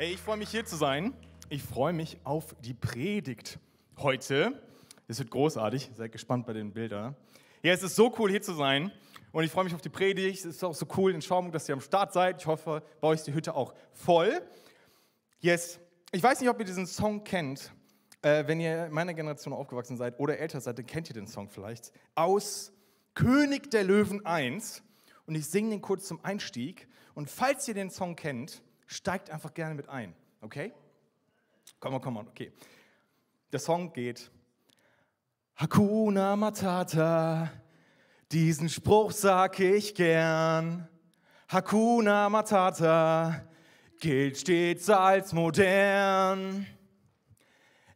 Hey, ich freue mich hier zu sein. Ich freue mich auf die Predigt heute. Es wird großartig. Seid gespannt bei den Bildern. Ja, es ist so cool hier zu sein und ich freue mich auf die Predigt. Es ist auch so cool in Schaumburg, dass ihr am Start seid. Ich hoffe, bei euch ist die Hütte auch voll. Yes. Ich weiß nicht, ob ihr diesen Song kennt. Äh, wenn ihr in meiner Generation aufgewachsen seid oder älter seid, dann kennt ihr den Song vielleicht. Aus König der Löwen 1. Und ich singe den kurz zum Einstieg. Und falls ihr den Song kennt, steigt einfach gerne mit ein, okay? Komm mal, komm mal, okay. Der Song geht Hakuna Matata, diesen Spruch sag ich gern. Hakuna Matata gilt stets als modern.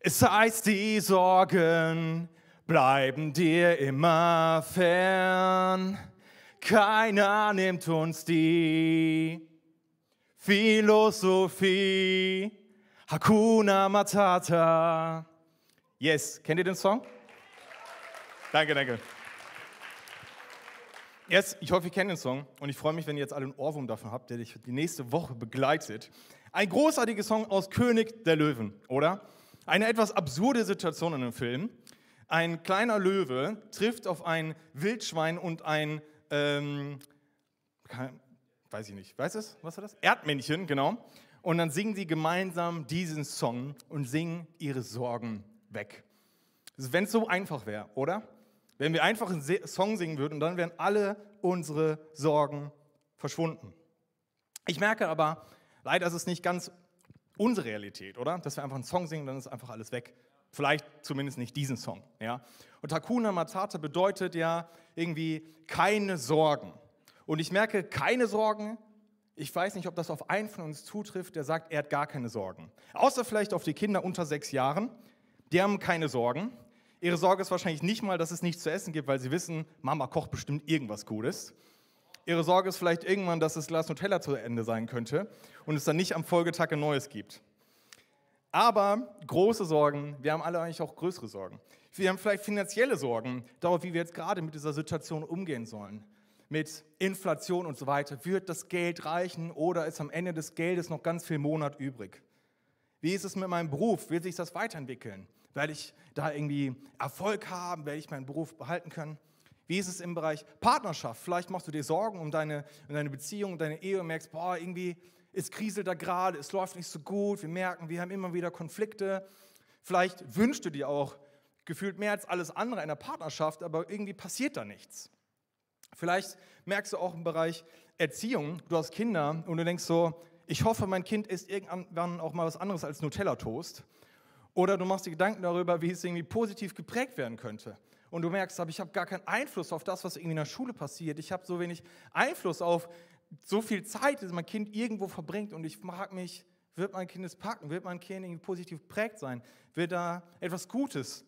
Es heißt, die Sorgen bleiben dir immer fern. Keiner nimmt uns die Philosophie, Hakuna Matata. Yes, kennt ihr den Song? Danke, danke. Yes, ich hoffe, ihr kennt den Song und ich freue mich, wenn ihr jetzt alle einen Ohrwurm davon habt, der dich die nächste Woche begleitet. Ein großartiger Song aus König der Löwen, oder? Eine etwas absurde Situation in dem Film. Ein kleiner Löwe trifft auf ein Wildschwein und ein ähm, weiß ich nicht, weißt du es? Was war das? Erdmännchen, genau. Und dann singen sie gemeinsam diesen Song und singen ihre Sorgen weg. Wenn es so einfach wäre, oder? Wenn wir einfach einen Song singen würden, dann wären alle unsere Sorgen verschwunden. Ich merke aber, leider ist es nicht ganz unsere Realität, oder? Dass wir einfach einen Song singen, dann ist einfach alles weg. Vielleicht zumindest nicht diesen Song. Ja? Und Hakuna Matata bedeutet ja irgendwie keine Sorgen. Und ich merke, keine Sorgen. Ich weiß nicht, ob das auf einen von uns zutrifft, der sagt, er hat gar keine Sorgen. Außer vielleicht auf die Kinder unter sechs Jahren. Die haben keine Sorgen. Ihre Sorge ist wahrscheinlich nicht mal, dass es nichts zu essen gibt, weil sie wissen, Mama kocht bestimmt irgendwas Gutes. Ihre Sorge ist vielleicht irgendwann, dass das Glas Nutella zu Ende sein könnte und es dann nicht am Folgetag ein neues gibt. Aber große Sorgen, wir haben alle eigentlich auch größere Sorgen. Wir haben vielleicht finanzielle Sorgen, darauf, wie wir jetzt gerade mit dieser Situation umgehen sollen mit Inflation und so weiter. Wird das Geld reichen oder ist am Ende des Geldes noch ganz viel Monat übrig? Wie ist es mit meinem Beruf? Wird sich das weiterentwickeln? Werde ich da irgendwie Erfolg haben? Werde ich meinen Beruf behalten können? Wie ist es im Bereich Partnerschaft? Vielleicht machst du dir Sorgen um deine, um deine Beziehung, um deine Ehe und merkst, boah, irgendwie, es kriselt da gerade, es läuft nicht so gut, wir merken, wir haben immer wieder Konflikte. Vielleicht wünschst du dir auch gefühlt mehr als alles andere in der Partnerschaft, aber irgendwie passiert da nichts. Vielleicht merkst du auch im Bereich Erziehung, du hast Kinder und du denkst so, ich hoffe, mein Kind isst irgendwann auch mal was anderes als Nutella-Toast. Oder du machst dir Gedanken darüber, wie es irgendwie positiv geprägt werden könnte. Und du merkst, aber ich habe gar keinen Einfluss auf das, was irgendwie in der Schule passiert. Ich habe so wenig Einfluss auf so viel Zeit, die mein Kind irgendwo verbringt. Und ich frage mich, wird mein Kind es packen? Wird mein Kind irgendwie positiv geprägt sein? Wird da etwas Gutes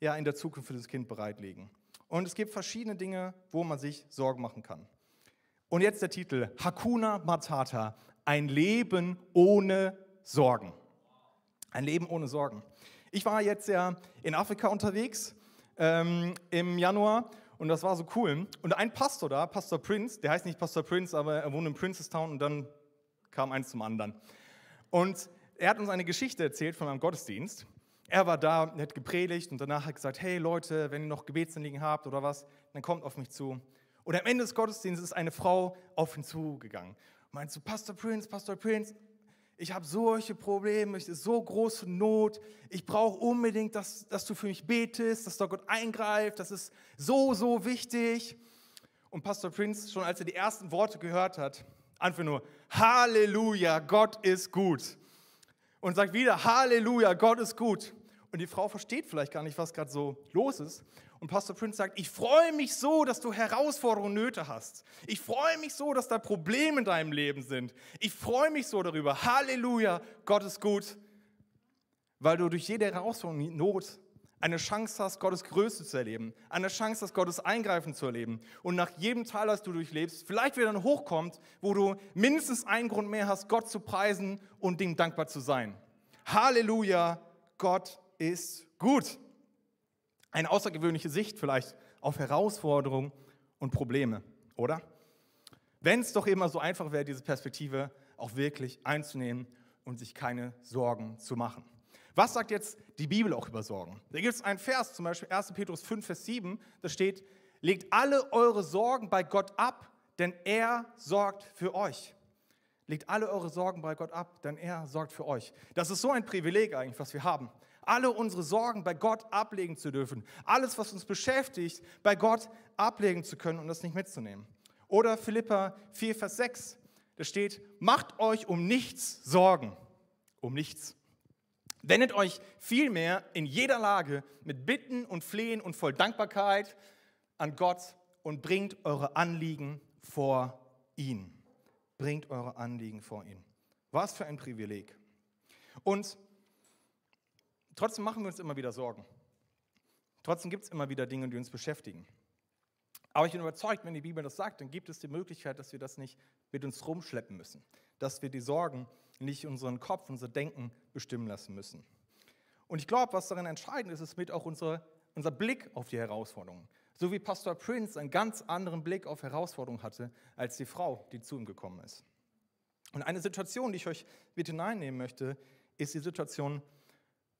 ja, in der Zukunft für das Kind bereitlegen? Und es gibt verschiedene Dinge, wo man sich Sorgen machen kann. Und jetzt der Titel, Hakuna Matata, ein Leben ohne Sorgen. Ein Leben ohne Sorgen. Ich war jetzt ja in Afrika unterwegs ähm, im Januar und das war so cool. Und ein Pastor da, Pastor Prince, der heißt nicht Pastor Prince, aber er wohnt in Princestown und dann kam eins zum anderen. Und er hat uns eine Geschichte erzählt von einem Gottesdienst. Er war da, er hat gepredigt und danach hat gesagt, hey Leute, wenn ihr noch Gebetsanliegen habt oder was, dann kommt auf mich zu. Und am Ende des Gottesdienstes ist eine Frau auf ihn zugegangen. Meint so, Pastor Prince, Pastor Prince, ich habe solche Probleme, ich ist so große Not, ich brauche unbedingt, dass, dass du für mich betest, dass da Gott eingreift, das ist so, so wichtig. Und Pastor Prince, schon als er die ersten Worte gehört hat, einfach nur, Halleluja, Gott ist gut. Und sagt wieder, Halleluja, Gott ist gut. Und die Frau versteht vielleicht gar nicht, was gerade so los ist. Und Pastor Prince sagt, ich freue mich so, dass du Herausforderungen und Nöte hast. Ich freue mich so, dass da Probleme in deinem Leben sind. Ich freue mich so darüber. Halleluja, Gott ist gut. Weil du durch jede Herausforderung und Not eine Chance hast, Gottes Größe zu erleben, eine Chance hast, Gottes Eingreifen zu erleben. Und nach jedem Teil, das du durchlebst, vielleicht wieder dann hochkommt, wo du mindestens einen Grund mehr hast, Gott zu preisen und ihm dankbar zu sein. Halleluja, Gott ist gut. Eine außergewöhnliche Sicht vielleicht auf Herausforderungen und Probleme, oder? Wenn es doch immer so einfach wäre, diese Perspektive auch wirklich einzunehmen und sich keine Sorgen zu machen. Was sagt jetzt die Bibel auch über Sorgen? Da gibt es einen Vers, zum Beispiel 1. Petrus 5, Vers 7, da steht, legt alle eure Sorgen bei Gott ab, denn er sorgt für euch. Legt alle eure Sorgen bei Gott ab, denn er sorgt für euch. Das ist so ein Privileg eigentlich, was wir haben. Alle unsere Sorgen bei Gott ablegen zu dürfen. Alles, was uns beschäftigt, bei Gott ablegen zu können und das nicht mitzunehmen. Oder Philippa 4, Vers 6, da steht, macht euch um nichts Sorgen. Um nichts. Wendet euch vielmehr in jeder Lage mit Bitten und Flehen und voll Dankbarkeit an Gott und bringt eure Anliegen vor ihn. Bringt eure Anliegen vor ihn. Was für ein Privileg. Und trotzdem machen wir uns immer wieder Sorgen. Trotzdem gibt es immer wieder Dinge, die uns beschäftigen. Aber ich bin überzeugt, wenn die Bibel das sagt, dann gibt es die Möglichkeit, dass wir das nicht mit uns rumschleppen müssen. Dass wir die Sorgen nicht unseren Kopf, unser Denken bestimmen lassen müssen. Und ich glaube, was darin entscheidend ist, ist mit auch unser, unser Blick auf die Herausforderungen. So wie Pastor Prince einen ganz anderen Blick auf Herausforderungen hatte, als die Frau, die zu ihm gekommen ist. Und eine Situation, die ich euch mit hineinnehmen möchte, ist die Situation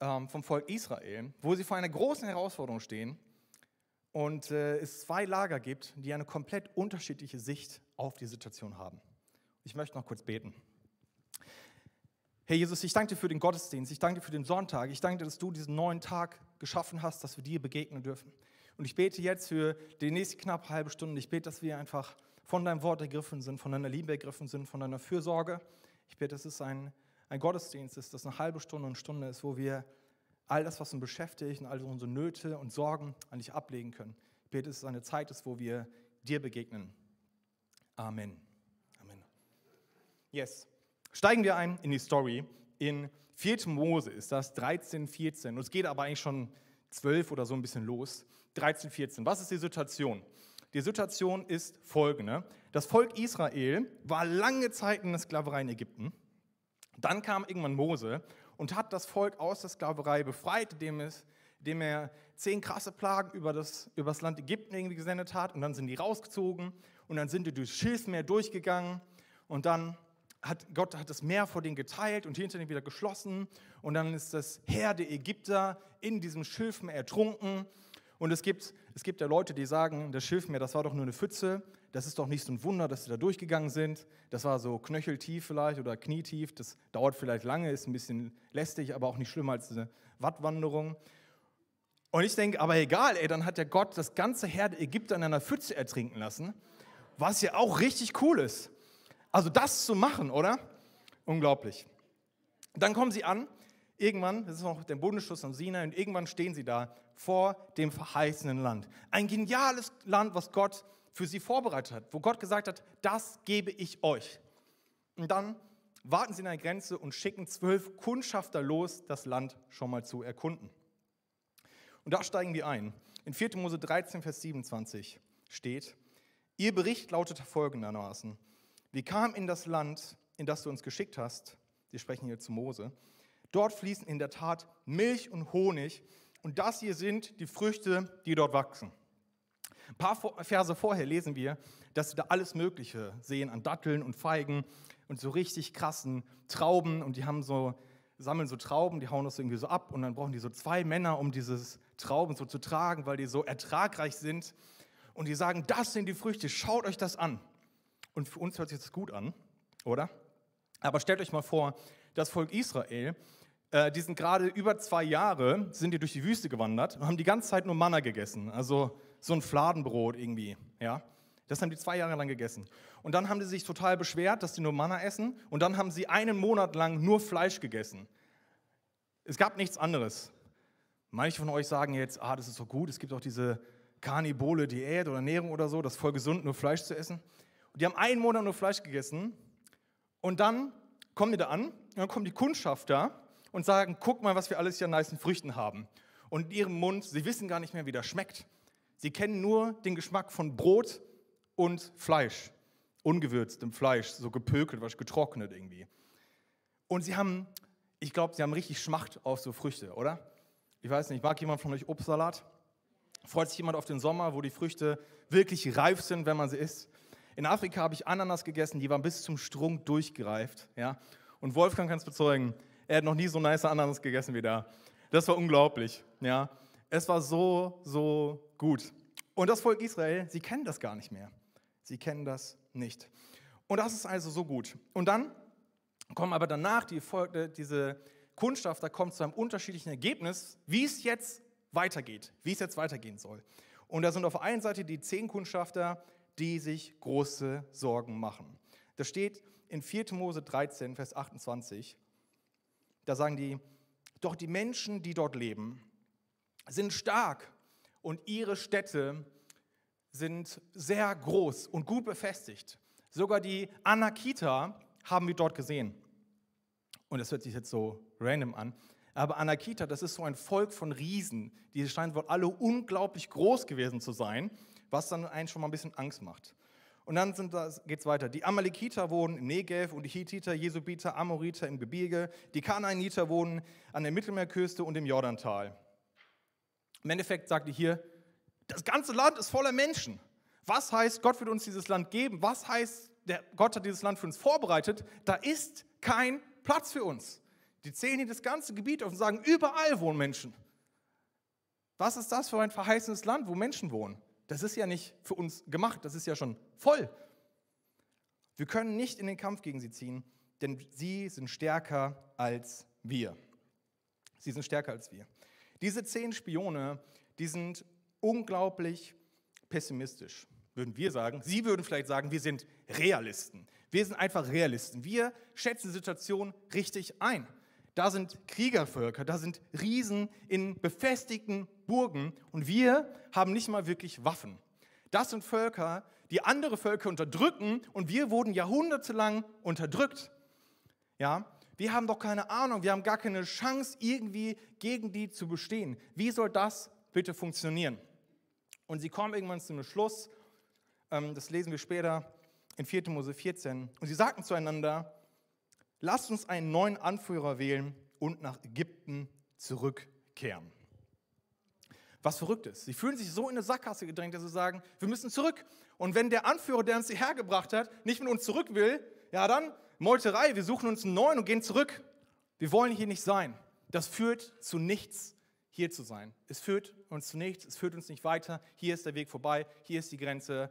ähm, vom Volk Israel, wo sie vor einer großen Herausforderung stehen und äh, es zwei Lager gibt, die eine komplett unterschiedliche Sicht auf die Situation haben. Ich möchte noch kurz beten. Herr Jesus, ich danke dir für den Gottesdienst, ich danke dir für den Sonntag, ich danke dir, dass du diesen neuen Tag geschaffen hast, dass wir dir begegnen dürfen. Und ich bete jetzt für die nächste knapp halbe Stunde, ich bete, dass wir einfach von deinem Wort ergriffen sind, von deiner Liebe ergriffen sind, von deiner Fürsorge. Ich bete, dass es ein, ein Gottesdienst ist, dass eine halbe Stunde und Stunde ist, wo wir all das, was uns beschäftigt und all unsere Nöte und Sorgen an dich ablegen können. Ich bete, dass es eine Zeit ist, wo wir dir begegnen. Amen. Amen. Yes. Steigen wir ein in die Story. In 4. Mose ist das 13, 14. Und es geht aber eigentlich schon 12 oder so ein bisschen los. 13, 14. Was ist die Situation? Die Situation ist folgende. Das Volk Israel war lange Zeit in der Sklaverei in Ägypten. Dann kam irgendwann Mose und hat das Volk aus der Sklaverei befreit, indem, es, indem er zehn krasse Plagen über das, über das Land Ägypten irgendwie gesendet hat. Und dann sind die rausgezogen und dann sind die durchs Schilfmeer durchgegangen. Und dann hat Gott hat das Meer vor denen geteilt und hinter ihnen wieder geschlossen. Und dann ist das Heer der Ägypter in diesem Schilfmeer ertrunken. Und es gibt, es gibt ja Leute, die sagen, das Schilfmeer, das war doch nur eine Pfütze. Das ist doch nicht so ein Wunder, dass sie da durchgegangen sind. Das war so knöcheltief vielleicht oder knietief. Das dauert vielleicht lange, ist ein bisschen lästig, aber auch nicht schlimmer als eine Wattwanderung. Und ich denke, aber egal, ey, dann hat ja Gott das ganze Heer Ägypter in einer Pfütze ertrinken lassen, was ja auch richtig cool ist. Also das zu machen, oder? Unglaublich. Dann kommen sie an, irgendwann, das ist noch der Bundesschluss am Sinai, und irgendwann stehen sie da vor dem verheißenen Land. Ein geniales Land, was Gott für sie vorbereitet hat, wo Gott gesagt hat, das gebe ich euch. Und dann warten sie an der Grenze und schicken zwölf Kundschafter los, das Land schon mal zu erkunden. Und da steigen wir ein. In 4. Mose 13, Vers 27 steht, ihr Bericht lautet folgendermaßen, wir kamen in das Land, in das du uns geschickt hast. Wir sprechen hier zu Mose. Dort fließen in der Tat Milch und Honig. Und das hier sind die Früchte, die dort wachsen. Ein paar Verse vorher lesen wir, dass sie da alles Mögliche sehen an Datteln und Feigen und so richtig krassen Trauben. Und die haben so, sammeln so Trauben, die hauen das irgendwie so ab. Und dann brauchen die so zwei Männer, um dieses Trauben so zu tragen, weil die so ertragreich sind. Und die sagen, das sind die Früchte, schaut euch das an. Und für uns hört sich das gut an, oder? Aber stellt euch mal vor, das Volk Israel, äh, die sind gerade über zwei Jahre, sind die durch die Wüste gewandert und haben die ganze Zeit nur Manna gegessen. Also so ein Fladenbrot irgendwie, ja. Das haben die zwei Jahre lang gegessen. Und dann haben sie sich total beschwert, dass sie nur Manna essen. Und dann haben sie einen Monat lang nur Fleisch gegessen. Es gab nichts anderes. Manche von euch sagen jetzt, ah, das ist so gut, es gibt auch diese Karnibole Diät oder Ernährung oder so, das ist voll gesund, nur Fleisch zu essen. Und die haben einen Monat nur Fleisch gegessen. Und dann kommen die da an, und dann kommen die Kundschafter und sagen, guck mal, was wir alles hier an nice Früchten haben. Und in ihrem Mund, sie wissen gar nicht mehr, wie das schmeckt. Sie kennen nur den Geschmack von Brot und Fleisch. Ungewürztem Fleisch, so gepökelt, was getrocknet irgendwie. Und sie haben, ich glaube, sie haben richtig Schmacht auf so Früchte, oder? Ich weiß nicht, mag jemand von euch Obstsalat? Freut sich jemand auf den Sommer, wo die Früchte wirklich reif sind, wenn man sie isst? In Afrika habe ich Ananas gegessen, die waren bis zum Strunk durchgereift. Ja? Und Wolfgang kann es bezeugen, er hat noch nie so nice Ananas gegessen wie da. Das war unglaublich. Ja. Es war so, so gut. Und das Volk Israel, sie kennen das gar nicht mehr. Sie kennen das nicht. Und das ist also so gut. Und dann kommen aber danach die, diese Kundschafter kommen zu einem unterschiedlichen Ergebnis, wie es jetzt weitergeht, wie es jetzt weitergehen soll. Und da sind auf der einen Seite die zehn Kundschafter, die sich große Sorgen machen. Das steht in 4. Mose 13, Vers 28. Da sagen die, doch die Menschen, die dort leben, sind stark und ihre Städte sind sehr groß und gut befestigt. Sogar die Anakita haben wir dort gesehen. Und das hört sich jetzt so random an. Aber Anakita, das ist so ein Volk von Riesen. Die scheinen wohl alle unglaublich groß gewesen zu sein, was dann einen schon mal ein bisschen Angst macht. Und dann geht es weiter. Die Amalekiter wohnen im Negev und die Hittiter, Jesubiter, Amoriter im Gebirge. Die Kanaaniter wohnen an der Mittelmeerküste und im Jordantal. Im Endeffekt sagt die hier, das ganze Land ist voller Menschen. Was heißt, Gott wird uns dieses Land geben? Was heißt, der Gott hat dieses Land für uns vorbereitet? Da ist kein Platz für uns. Die zählen hier das ganze Gebiet auf und sagen, überall wohnen Menschen. Was ist das für ein verheißenes Land, wo Menschen wohnen? Das ist ja nicht für uns gemacht, das ist ja schon voll. Wir können nicht in den Kampf gegen sie ziehen, denn sie sind stärker als wir. Sie sind stärker als wir. Diese zehn Spione, die sind unglaublich pessimistisch, würden wir sagen. Sie würden vielleicht sagen, wir sind Realisten. Wir sind einfach Realisten. Wir schätzen die Situation richtig ein. Da sind Kriegervölker, da sind Riesen in befestigten Burgen und wir haben nicht mal wirklich Waffen. Das sind Völker, die andere Völker unterdrücken und wir wurden jahrhundertelang unterdrückt. Ja, wir haben doch keine Ahnung, wir haben gar keine Chance, irgendwie gegen die zu bestehen. Wie soll das bitte funktionieren? Und sie kommen irgendwann zu einem Schluss, ähm, das lesen wir später in 4. Mose 14, und sie sagten zueinander, lasst uns einen neuen Anführer wählen und nach Ägypten zurückkehren. Was verrückt ist. Sie fühlen sich so in eine Sackgasse gedrängt, dass sie sagen, wir müssen zurück. Und wenn der Anführer, der uns hierher gebracht hat, nicht mit uns zurück will, ja dann Meuterei, wir suchen uns einen neuen und gehen zurück. Wir wollen hier nicht sein. Das führt zu nichts, hier zu sein. Es führt uns zu nichts, es führt uns nicht weiter. Hier ist der Weg vorbei, hier ist die Grenze.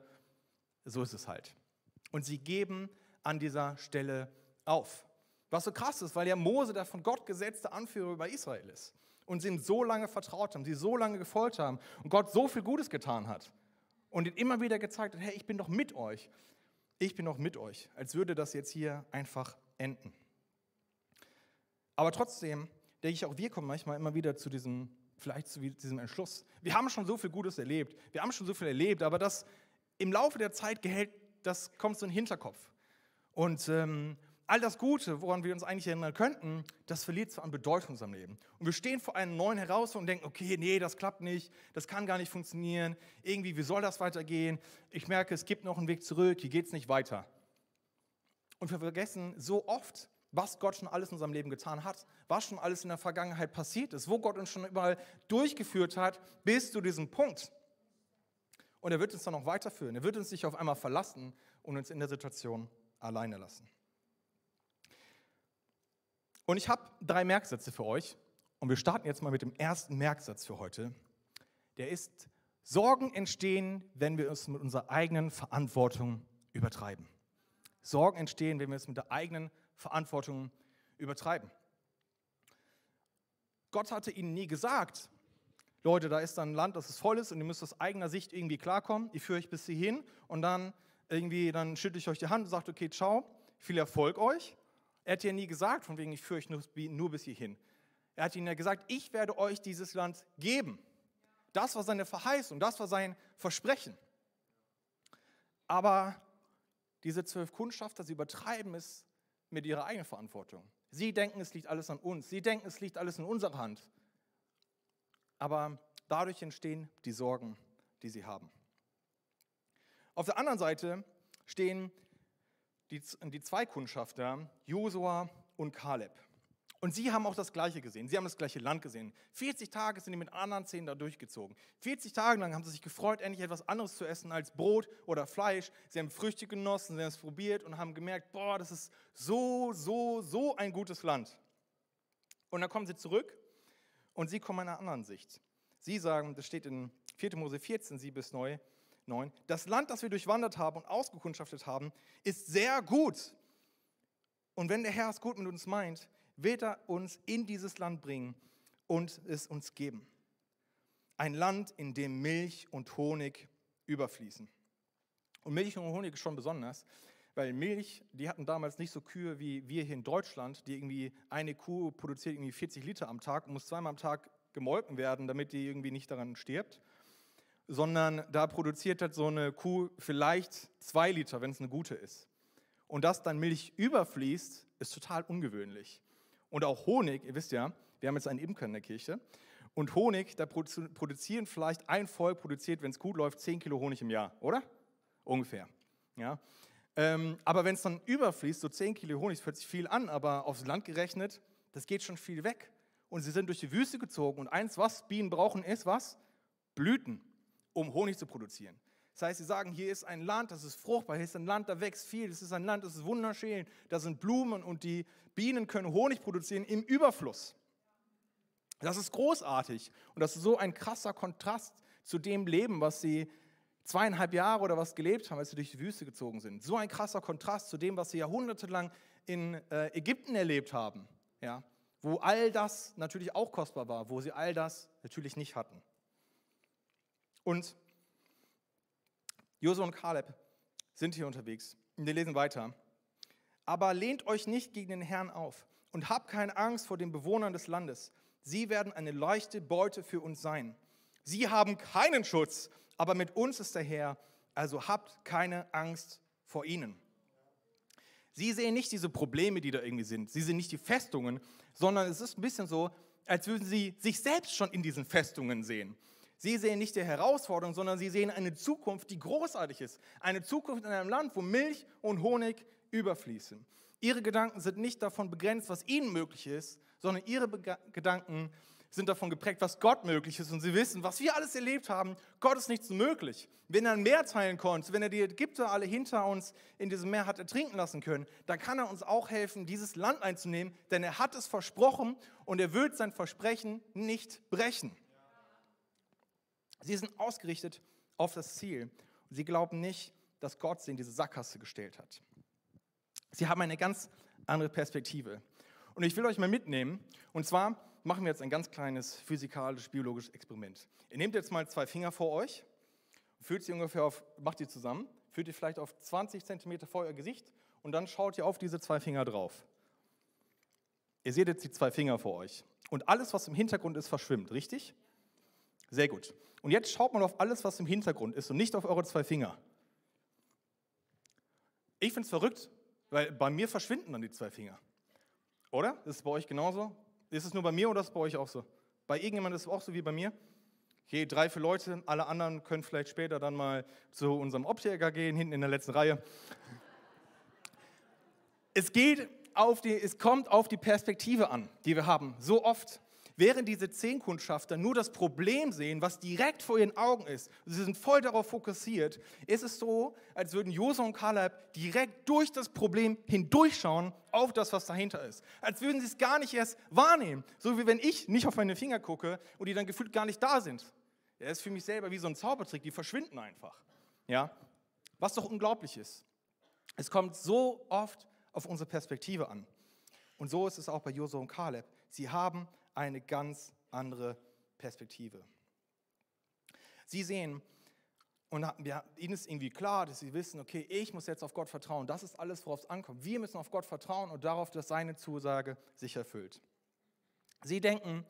So ist es halt. Und sie geben an dieser Stelle auf. Was so krass ist, weil ja Mose der von Gott gesetzte Anführer über Israel ist. Und sie ihm so lange vertraut haben, sie so lange gefolgt haben und Gott so viel Gutes getan hat. Und ihnen immer wieder gezeigt hat, hey, ich bin doch mit euch. Ich bin doch mit euch. Als würde das jetzt hier einfach enden. Aber trotzdem denke ich, auch wir kommen manchmal immer wieder zu diesem, vielleicht zu diesem Entschluss. Wir haben schon so viel Gutes erlebt. Wir haben schon so viel erlebt, aber das im Laufe der Zeit gehält, das kommt so in den Hinterkopf. Und ähm, all das Gute, woran wir uns eigentlich erinnern könnten, das verliert zwar an Bedeutung in unserem Leben. Und wir stehen vor einer neuen Herausforderung und denken, okay, nee, das klappt nicht, das kann gar nicht funktionieren, irgendwie, wie soll das weitergehen? Ich merke, es gibt noch einen Weg zurück, hier geht es nicht weiter. Und wir vergessen so oft, was Gott schon alles in unserem Leben getan hat, was schon alles in der Vergangenheit passiert ist, wo Gott uns schon überall durchgeführt hat, bis zu diesem Punkt. Und er wird uns dann noch weiterführen. Er wird uns nicht auf einmal verlassen und uns in der Situation alleine lassen. Und ich habe drei Merksätze für euch. Und wir starten jetzt mal mit dem ersten Merksatz für heute. Der ist, Sorgen entstehen, wenn wir es mit unserer eigenen Verantwortung übertreiben. Sorgen entstehen, wenn wir es mit der eigenen Verantwortung übertreiben. Gott hatte ihnen nie gesagt, Leute, da ist ein Land, das ist voll ist und ihr müsst aus eigener Sicht irgendwie klarkommen. Ich führe euch bis hierhin und dann irgendwie, dann schütte ich euch die Hand und sage, okay, ciao, viel Erfolg euch. Er hat ja nie gesagt, von wegen, ich führe euch nur, nur bis hierhin. Er hat ihnen ja gesagt, ich werde euch dieses Land geben. Das war seine Verheißung, das war sein Versprechen. Aber diese zwölf Kundschafter, sie übertreiben es mit ihrer eigenen Verantwortung. Sie denken, es liegt alles an uns. Sie denken, es liegt alles in unserer Hand. Aber dadurch entstehen die Sorgen, die sie haben. Auf der anderen Seite stehen die, die zwei Kundschafter, Josua und Kaleb. Und sie haben auch das Gleiche gesehen. Sie haben das gleiche Land gesehen. 40 Tage sind die mit anderen Zähnen da durchgezogen. 40 Tage lang haben sie sich gefreut, endlich etwas anderes zu essen als Brot oder Fleisch. Sie haben Früchte genossen, sie haben es probiert und haben gemerkt, boah, das ist so, so, so ein gutes Land. Und dann kommen sie zurück und sie kommen einer anderen Sicht. Sie sagen, das steht in 4. Mose 14, 7 bis 9, das Land, das wir durchwandert haben und ausgekundschaftet haben, ist sehr gut. Und wenn der Herr es gut mit uns meint, wird er uns in dieses Land bringen und es uns geben. Ein Land, in dem Milch und Honig überfließen. Und Milch und Honig ist schon besonders, weil Milch, die hatten damals nicht so Kühe wie wir hier in Deutschland, die irgendwie eine Kuh produziert irgendwie 40 Liter am Tag und muss zweimal am Tag gemolken werden, damit die irgendwie nicht daran stirbt, sondern da produziert halt so eine Kuh vielleicht zwei Liter, wenn es eine gute ist. Und dass dann Milch überfließt, ist total ungewöhnlich. Und auch Honig, ihr wisst ja, wir haben jetzt einen Imker in der Kirche. Und Honig, da produzieren vielleicht ein Volk, produziert, wenn es gut läuft, 10 Kilo Honig im Jahr, oder? Ungefähr. Ja? Ähm, aber wenn es dann überfließt, so 10 Kilo Honig, das hört sich viel an, aber aufs Land gerechnet, das geht schon viel weg. Und sie sind durch die Wüste gezogen. Und eins, was Bienen brauchen, ist was? Blüten, um Honig zu produzieren. Das heißt, sie sagen, hier ist ein Land, das ist fruchtbar, hier ist ein Land, da wächst viel, es ist ein Land, das ist wunderschön, da sind Blumen und die Bienen können Honig produzieren im Überfluss. Das ist großartig und das ist so ein krasser Kontrast zu dem Leben, was sie zweieinhalb Jahre oder was gelebt haben, als sie durch die Wüste gezogen sind. So ein krasser Kontrast zu dem, was sie jahrhundertelang in äh, Ägypten erlebt haben, ja, wo all das natürlich auch kostbar war, wo sie all das natürlich nicht hatten. Und Josua und Kaleb sind hier unterwegs. Wir lesen weiter. Aber lehnt euch nicht gegen den Herrn auf und habt keine Angst vor den Bewohnern des Landes. Sie werden eine leichte Beute für uns sein. Sie haben keinen Schutz, aber mit uns ist der Herr, also habt keine Angst vor ihnen. Sie sehen nicht diese Probleme, die da irgendwie sind. Sie sehen nicht die Festungen, sondern es ist ein bisschen so, als würden sie sich selbst schon in diesen Festungen sehen. Sie sehen nicht die Herausforderung, sondern sie sehen eine Zukunft, die großartig ist. Eine Zukunft in einem Land, wo Milch und Honig überfließen. Ihre Gedanken sind nicht davon begrenzt, was ihnen möglich ist, sondern ihre Be Gedanken sind davon geprägt, was Gott möglich ist. Und sie wissen, was wir alles erlebt haben, Gott ist nichts möglich. Wenn er ein Meer teilen konnte, wenn er die Ägypter alle hinter uns in diesem Meer hat ertrinken lassen können, dann kann er uns auch helfen, dieses Land einzunehmen, denn er hat es versprochen und er wird sein Versprechen nicht brechen. Sie sind ausgerichtet auf das Ziel. Und sie glauben nicht, dass Gott sie in diese Sackgasse gestellt hat. Sie haben eine ganz andere Perspektive. Und ich will euch mal mitnehmen. Und zwar machen wir jetzt ein ganz kleines physikalisch-biologisches Experiment. Ihr nehmt jetzt mal zwei Finger vor euch, führt sie ungefähr auf, macht die zusammen, führt die vielleicht auf 20 Zentimeter vor euer Gesicht und dann schaut ihr auf diese zwei Finger drauf. Ihr seht jetzt die zwei Finger vor euch. Und alles, was im Hintergrund ist, verschwimmt, richtig? Sehr gut. Und jetzt schaut mal auf alles, was im Hintergrund ist und nicht auf eure zwei Finger. Ich finde es verrückt, weil bei mir verschwinden dann die zwei Finger. Oder? Ist es bei euch genauso? Ist es nur bei mir oder ist es bei euch auch so? Bei irgendjemandem ist es auch so wie bei mir? Okay, drei, vier Leute, alle anderen können vielleicht später dann mal zu unserem Optiker gehen, hinten in der letzten Reihe. Es geht auf die, es kommt auf die Perspektive an, die wir haben. So oft Während diese Zehnkundschafter nur das Problem sehen, was direkt vor ihren Augen ist, sie sind voll darauf fokussiert, ist es so, als würden Josua und Kaleb direkt durch das Problem hindurchschauen auf das, was dahinter ist. Als würden sie es gar nicht erst wahrnehmen. So wie wenn ich nicht auf meine Finger gucke und die dann gefühlt gar nicht da sind. Das ist für mich selber wie so ein Zaubertrick, die verschwinden einfach. Ja? Was doch unglaublich ist. Es kommt so oft auf unsere Perspektive an. Und so ist es auch bei Josua und Kaleb. Sie haben eine ganz andere Perspektive. Sie sehen, und ihnen ist irgendwie klar, dass sie wissen, okay, ich muss jetzt auf Gott vertrauen. Das ist alles, worauf es ankommt. Wir müssen auf Gott vertrauen und darauf, dass seine Zusage sich erfüllt. Sie denken,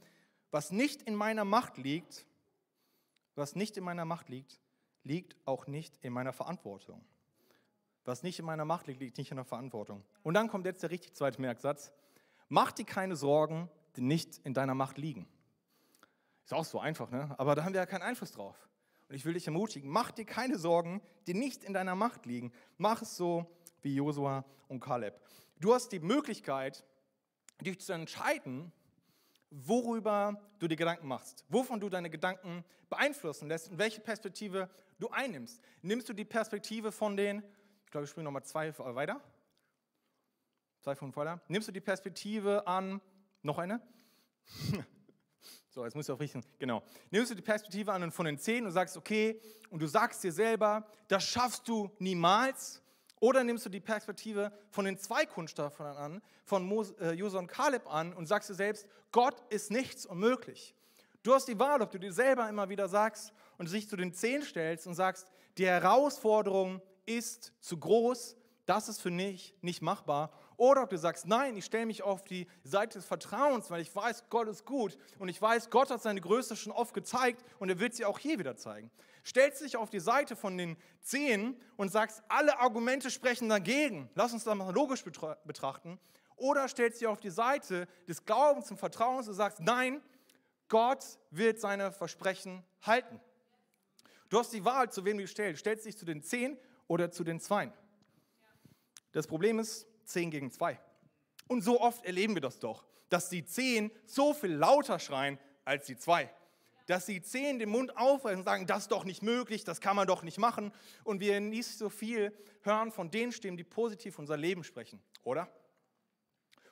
was nicht in meiner Macht liegt, was nicht in meiner Macht liegt, liegt auch nicht in meiner Verantwortung. Was nicht in meiner Macht liegt, liegt nicht in der Verantwortung. Und dann kommt jetzt der richtig zweite Merksatz. Mach dir keine Sorgen, die nicht in deiner Macht liegen. Ist auch so einfach, ne? aber da haben wir ja keinen Einfluss drauf. Und ich will dich ermutigen, mach dir keine Sorgen, die nicht in deiner Macht liegen. Mach es so wie Josua und Kaleb. Du hast die Möglichkeit, dich zu entscheiden, worüber du dir Gedanken machst, wovon du deine Gedanken beeinflussen lässt und welche Perspektive du einnimmst. Nimmst du die Perspektive von den, ich glaube, ich spiele nochmal zwei weiter, zwei von vorher, nimmst du die Perspektive an, noch eine? so, jetzt muss ich auch richten, genau. Nimmst du die Perspektive an von den zehn und sagst, okay, und du sagst dir selber, das schaffst du niemals, oder nimmst du die Perspektive von den zwei Kundschafern an, von äh, Josua und Kaleb an und sagst dir selbst, Gott ist nichts unmöglich. Du hast die Wahl, ob du dir selber immer wieder sagst und dich zu den Zehn stellst und sagst, die Herausforderung ist zu groß, das ist für mich nicht machbar. Oder ob du sagst, nein, ich stelle mich auf die Seite des Vertrauens, weil ich weiß, Gott ist gut und ich weiß, Gott hat seine Größe schon oft gezeigt und er wird sie auch hier wieder zeigen. Stellst dich auf die Seite von den Zehn und sagst, alle Argumente sprechen dagegen. Lass uns das mal logisch betrachten. Oder stellst dich auf die Seite des Glaubens und Vertrauens und sagst, nein, Gott wird seine Versprechen halten. Du hast die Wahl, zu wem du stellst. Stellst dich zu den Zehn oder zu den Zweien. Das Problem ist 10 gegen 2. Und so oft erleben wir das doch, dass die 10 so viel lauter schreien als die 2. Dass die 10 den Mund aufreißen und sagen, das ist doch nicht möglich, das kann man doch nicht machen. Und wir nicht so viel hören von den Stimmen, die positiv unser Leben sprechen, oder?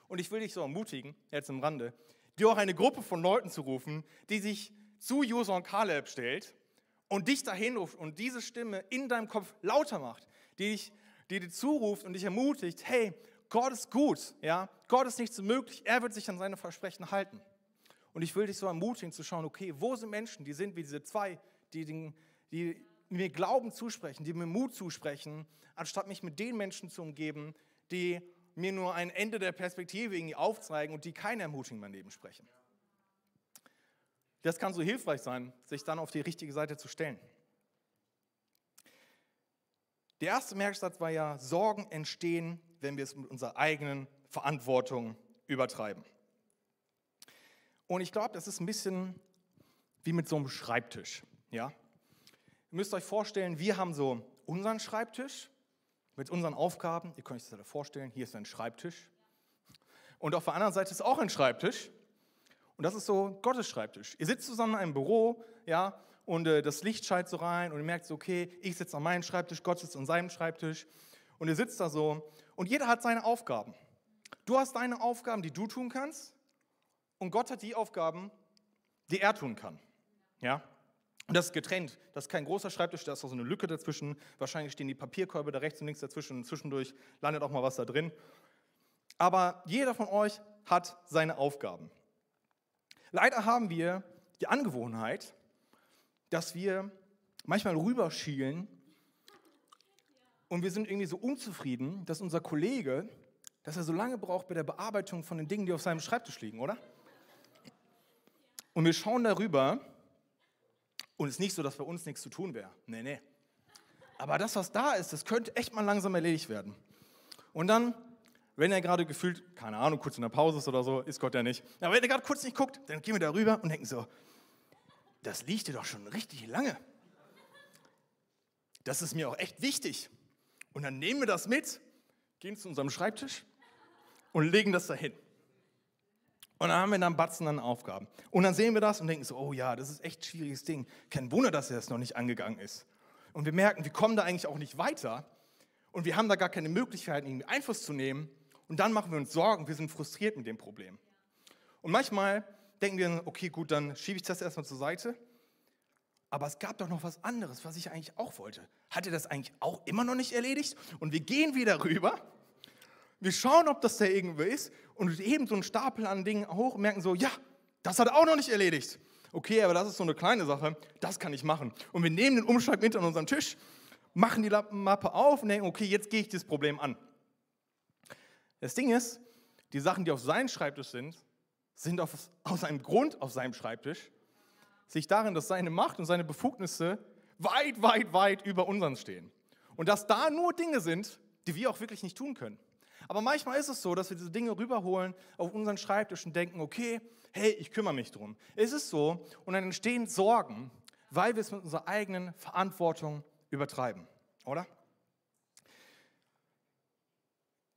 Und ich will dich so ermutigen, jetzt im Rande, dir auch eine Gruppe von Leuten zu rufen, die sich zu Josua und Kaleb stellt und dich dahin ruft und diese Stimme in deinem Kopf lauter macht, die dich die dir zuruft und dich ermutigt, hey, Gott ist gut, ja, Gott ist nicht so möglich, er wird sich an seine Versprechen halten. Und ich will dich so ermutigen zu schauen, okay, wo sind Menschen, die sind wie diese zwei, die, den, die mir Glauben zusprechen, die mir Mut zusprechen, anstatt mich mit den Menschen zu umgeben, die mir nur ein Ende der Perspektive irgendwie aufzeigen und die keine Ermutigung in mein Leben sprechen. Das kann so hilfreich sein, sich dann auf die richtige Seite zu stellen. Der erste Merksatz war ja, Sorgen entstehen, wenn wir es mit unserer eigenen Verantwortung übertreiben. Und ich glaube, das ist ein bisschen wie mit so einem Schreibtisch. Ja? Ihr müsst euch vorstellen, wir haben so unseren Schreibtisch mit unseren Aufgaben. Ihr könnt euch das vorstellen, hier ist ein Schreibtisch. Und auf der anderen Seite ist auch ein Schreibtisch. Und das ist so Gottes Schreibtisch. Ihr sitzt zusammen in einem Büro, ja, und äh, das Licht scheint so rein und ihr merkt so, okay, ich sitze an meinem Schreibtisch, Gott sitzt an seinem Schreibtisch und ihr sitzt da so und jeder hat seine Aufgaben. Du hast deine Aufgaben, die du tun kannst und Gott hat die Aufgaben, die er tun kann. Ja? Und das ist getrennt. Das ist kein großer Schreibtisch, da ist auch so eine Lücke dazwischen. Wahrscheinlich stehen die Papierkörbe da rechts und links dazwischen und zwischendurch landet auch mal was da drin. Aber jeder von euch hat seine Aufgaben. Leider haben wir die Angewohnheit, dass wir manchmal rüberschielen und wir sind irgendwie so unzufrieden, dass unser Kollege, dass er so lange braucht bei der Bearbeitung von den Dingen, die auf seinem Schreibtisch liegen, oder? Und wir schauen darüber und es ist nicht so, dass bei uns nichts zu tun wäre. Nee, nee. Aber das, was da ist, das könnte echt mal langsam erledigt werden. Und dann, wenn er gerade gefühlt, keine Ahnung, kurz in der Pause ist oder so, ist Gott ja nicht. Aber wenn er gerade kurz nicht guckt, dann gehen wir darüber und denken so, das liegt dir doch schon richtig lange. Das ist mir auch echt wichtig. Und dann nehmen wir das mit, gehen zu unserem Schreibtisch und legen das dahin. Und dann haben wir dann Batzen an Aufgaben. Und dann sehen wir das und denken so, oh ja, das ist echt ein schwieriges Ding. Kein Wunder, dass er das noch nicht angegangen ist. Und wir merken, wir kommen da eigentlich auch nicht weiter. Und wir haben da gar keine Möglichkeit, irgendwie Einfluss zu nehmen. Und dann machen wir uns Sorgen, wir sind frustriert mit dem Problem. Und manchmal denken wir, okay, gut, dann schiebe ich das erstmal zur Seite. Aber es gab doch noch was anderes, was ich eigentlich auch wollte. Hat er das eigentlich auch immer noch nicht erledigt? Und wir gehen wieder rüber. Wir schauen, ob das da irgendwo ist und heben so einen Stapel an Dingen hoch und merken so, ja, das hat er auch noch nicht erledigt. Okay, aber das ist so eine kleine Sache, das kann ich machen. Und wir nehmen den Umschlag mit an unseren Tisch, machen die Mappe auf und denken, okay, jetzt gehe ich das Problem an. Das Ding ist, die Sachen, die auf seinem Schreibtisch sind, sind auf, aus einem Grund auf seinem Schreibtisch, sich darin, dass seine Macht und seine Befugnisse weit, weit, weit über unseren stehen. Und dass da nur Dinge sind, die wir auch wirklich nicht tun können. Aber manchmal ist es so, dass wir diese Dinge rüberholen auf unseren Schreibtisch und denken, okay, hey, ich kümmere mich drum. Es ist so und dann entstehen Sorgen, weil wir es mit unserer eigenen Verantwortung übertreiben, oder?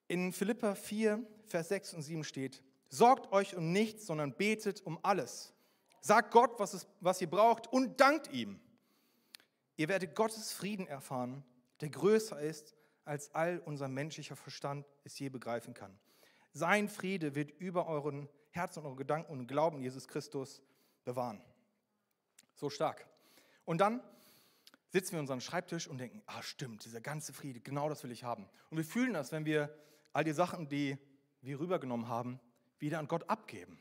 In Philippa 4, Vers 6 und 7 steht, Sorgt euch um nichts, sondern betet um alles. Sagt Gott, was, es, was ihr braucht und dankt ihm. Ihr werdet Gottes Frieden erfahren, der größer ist, als all unser menschlicher Verstand es je begreifen kann. Sein Friede wird über euren Herzen und eure Gedanken und Glauben Jesus Christus bewahren. So stark. Und dann sitzen wir an unserem Schreibtisch und denken, ah stimmt, dieser ganze Friede, genau das will ich haben. Und wir fühlen das, wenn wir all die Sachen, die wir rübergenommen haben, wieder an Gott abgeben.